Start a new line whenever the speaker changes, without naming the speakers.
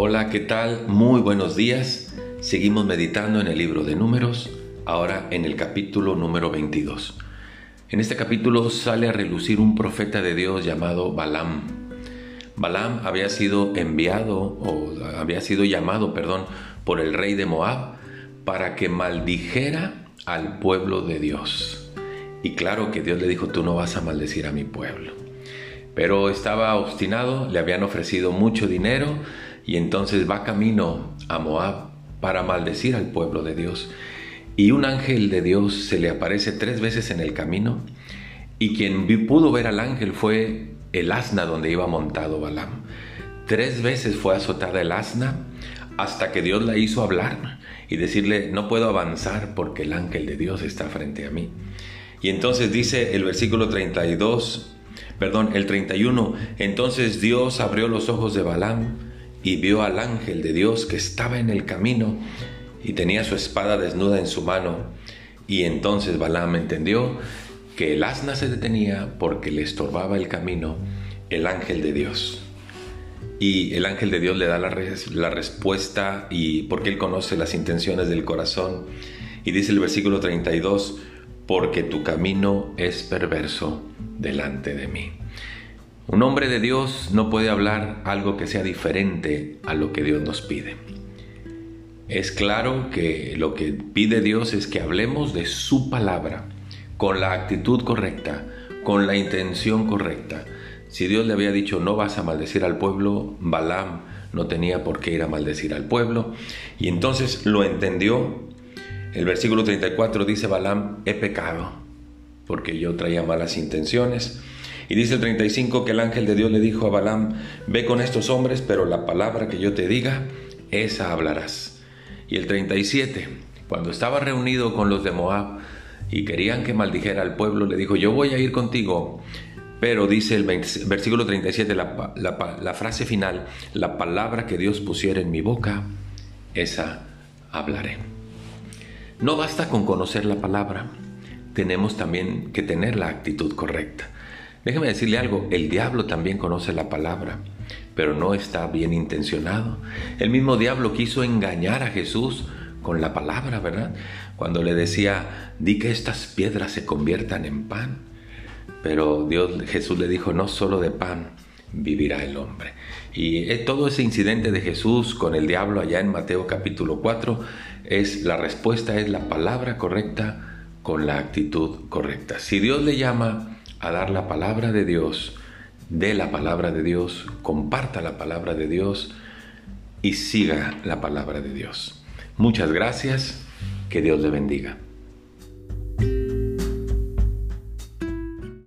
Hola, ¿qué tal? Muy buenos días. Seguimos meditando en el libro de números, ahora en el capítulo número 22. En este capítulo sale a relucir un profeta de Dios llamado Balaam. Balaam había sido enviado o había sido llamado, perdón, por el rey de Moab para que maldijera al pueblo de Dios. Y claro que Dios le dijo, tú no vas a maldecir a mi pueblo. Pero estaba obstinado, le habían ofrecido mucho dinero y entonces va camino a Moab para maldecir al pueblo de Dios. Y un ángel de Dios se le aparece tres veces en el camino y quien pudo ver al ángel fue el asna donde iba montado Balaam. Tres veces fue azotada el asna hasta que Dios la hizo hablar y decirle, no puedo avanzar porque el ángel de Dios está frente a mí. Y entonces dice el versículo 32, perdón, el 31, entonces Dios abrió los ojos de Balaam y vio al ángel de Dios que estaba en el camino y tenía su espada desnuda en su mano. Y entonces Balaam entendió que el asna se detenía porque le estorbaba el camino el ángel de Dios. Y el ángel de Dios le da la, la, respuesta y porque él conoce las intenciones del corazón. Y dice el versículo 32, porque tu camino es perverso delante de mí. Un hombre de Dios no puede hablar algo que sea diferente a lo que Dios nos pide. Es claro que lo que pide Dios es que hablemos de su palabra con la actitud correcta, con la intención correcta. Si Dios le había dicho no vas a maldecir al pueblo, Balaam no tenía por qué ir a maldecir al pueblo. Y entonces lo entendió. El versículo 34 dice Balaam, he pecado porque yo traía malas intenciones y dice el 35 que el ángel de Dios le dijo a Balaam, ve con estos hombres, pero la palabra que yo te diga, esa hablarás. Y el 37, cuando estaba reunido con los de Moab y querían que maldijera al pueblo, le dijo, yo voy a ir contigo. Pero dice el versículo 37, la, la frase final, la palabra que Dios pusiera en mi boca, esa hablaré. No basta con conocer la palabra, tenemos también que tener la actitud correcta. Déjeme decirle algo, el diablo también conoce la palabra, pero no está bien intencionado. El mismo diablo quiso engañar a Jesús con la palabra, ¿verdad? Cuando le decía, di que estas piedras se conviertan en pan. Pero Dios, Jesús le dijo, no solo de pan vivirá el hombre. Y eh, todo ese incidente de Jesús con el diablo allá en Mateo capítulo 4 es la respuesta es la palabra correcta con la actitud correcta. Si Dios le llama a dar la palabra de Dios, de la palabra de Dios, comparta la palabra de Dios y siga la palabra de Dios. Muchas gracias, que Dios le bendiga.